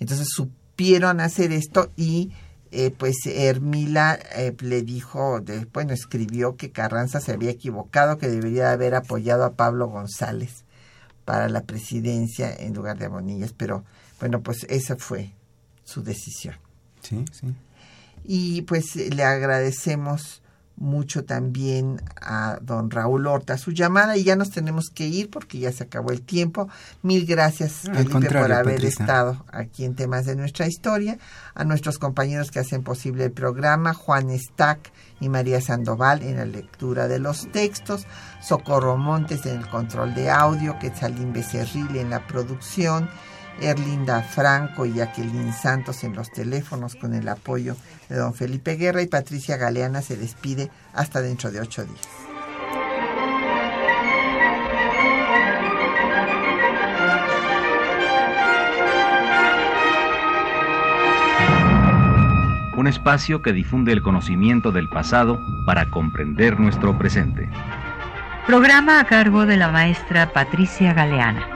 Entonces supieron hacer esto y eh, pues Hermila eh, le dijo, de, bueno, escribió que Carranza se había equivocado, que debería haber apoyado a Pablo González para la presidencia en lugar de a Bonillas, pero bueno, pues esa fue su decisión. Sí, sí. Y pues le agradecemos mucho también a don Raúl Horta su llamada y ya nos tenemos que ir porque ya se acabó el tiempo. Mil gracias, Felipe, por haber estado aquí en temas de nuestra historia. A nuestros compañeros que hacen posible el programa, Juan Stack y María Sandoval en la lectura de los textos, Socorro Montes en el control de audio, Quetzalín Becerril en la producción, Erlinda Franco y Jacqueline Santos en los teléfonos con el apoyo de don Felipe Guerra y Patricia Galeana se despide hasta dentro de ocho días. Un espacio que difunde el conocimiento del pasado para comprender nuestro presente. Programa a cargo de la maestra Patricia Galeana.